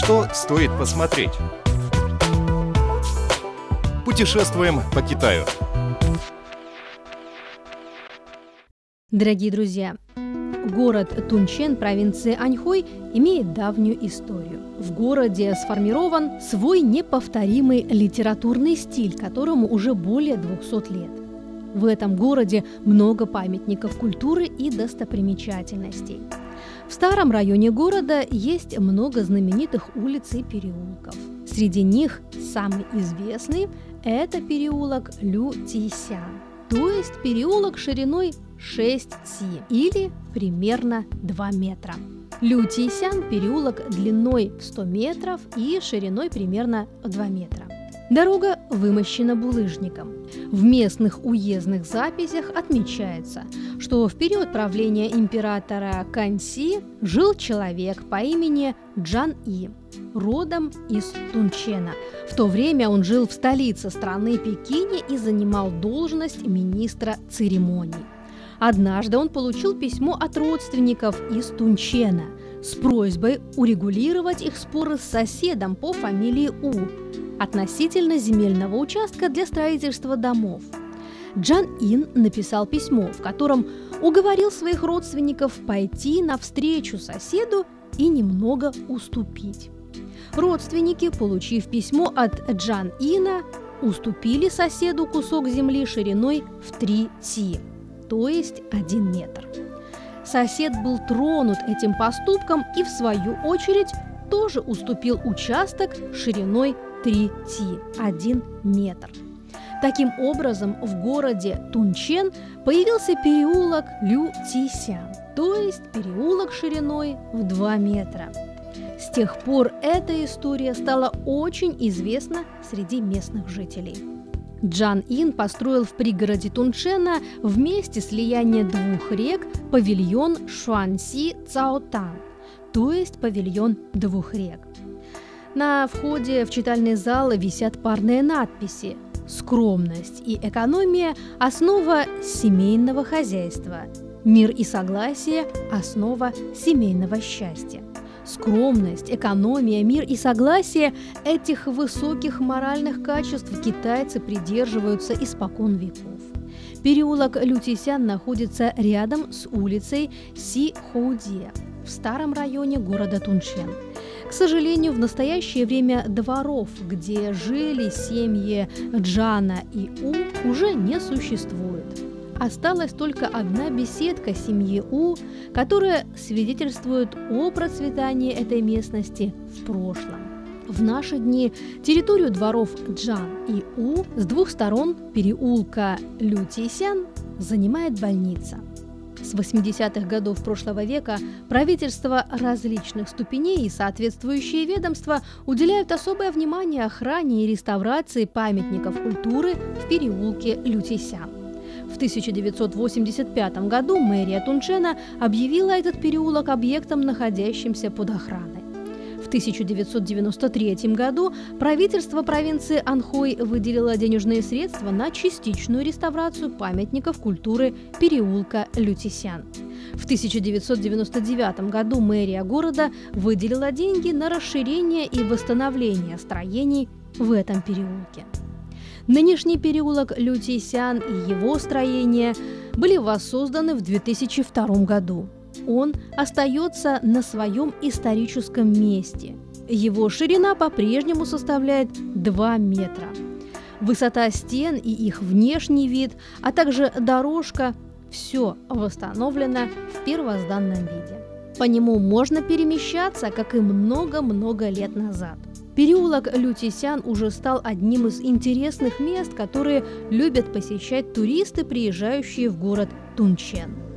Что стоит посмотреть? Путешествуем по Китаю. Дорогие друзья, город Тунчен провинции Аньхой имеет давнюю историю. В городе сформирован свой неповторимый литературный стиль, которому уже более 200 лет. В этом городе много памятников культуры и достопримечательностей. В старом районе города есть много знаменитых улиц и переулков. Среди них самый известный – это переулок Лю Тисян, то есть переулок шириной 6 ти или примерно 2 метра. Лю Тисян – переулок длиной 100 метров и шириной примерно 2 метра. Дорога вымощена булыжником. В местных уездных записях отмечается, что в период правления императора Канси жил человек по имени Джан И, родом из Тунчена. В то время он жил в столице страны Пекине и занимал должность министра церемоний. Однажды он получил письмо от родственников из Тунчена с просьбой урегулировать их споры с соседом по фамилии У, относительно земельного участка для строительства домов. Джан Ин написал письмо, в котором уговорил своих родственников пойти навстречу соседу и немного уступить. Родственники, получив письмо от Джан Ина, уступили соседу кусок земли шириной в 3 ти, то есть 1 метр. Сосед был тронут этим поступком и, в свою очередь, тоже уступил участок шириной 3 ти, 1 метр. Таким образом, в городе Тунчен появился переулок Лю Тисян, то есть переулок шириной в 2 метра. С тех пор эта история стала очень известна среди местных жителей. Джан Ин построил в пригороде Тунчена в месте слияния двух рек павильон Шуанси Цаотан, то есть павильон двух рек. На входе в читальный зал висят парные надписи «Скромность и экономия – основа семейного хозяйства», «Мир и согласие – основа семейного счастья». Скромность, экономия, мир и согласие – этих высоких моральных качеств китайцы придерживаются испокон веков. Переулок Лютисян находится рядом с улицей Си Хоуде в старом районе города Тунчен – к сожалению, в настоящее время дворов, где жили семьи Джана и У, уже не существует. Осталась только одна беседка семьи У, которая свидетельствует о процветании этой местности в прошлом. В наши дни территорию дворов Джан и У с двух сторон переулка Лютисян занимает больница – с 80-х годов прошлого века правительства различных ступеней и соответствующие ведомства уделяют особое внимание охране и реставрации памятников культуры в переулке Лютисян. В 1985 году мэрия Тунчена объявила этот переулок объектом, находящимся под охраной. В 1993 году правительство провинции Анхой выделило денежные средства на частичную реставрацию памятников культуры переулка Лютисян. В 1999 году мэрия города выделила деньги на расширение и восстановление строений в этом переулке. Нынешний переулок Лютисян и его строения были воссозданы в 2002 году он остается на своем историческом месте. Его ширина по-прежнему составляет 2 метра. Высота стен и их внешний вид, а также дорожка – все восстановлено в первозданном виде. По нему можно перемещаться, как и много-много лет назад. Переулок Лютисян уже стал одним из интересных мест, которые любят посещать туристы, приезжающие в город Тунчен.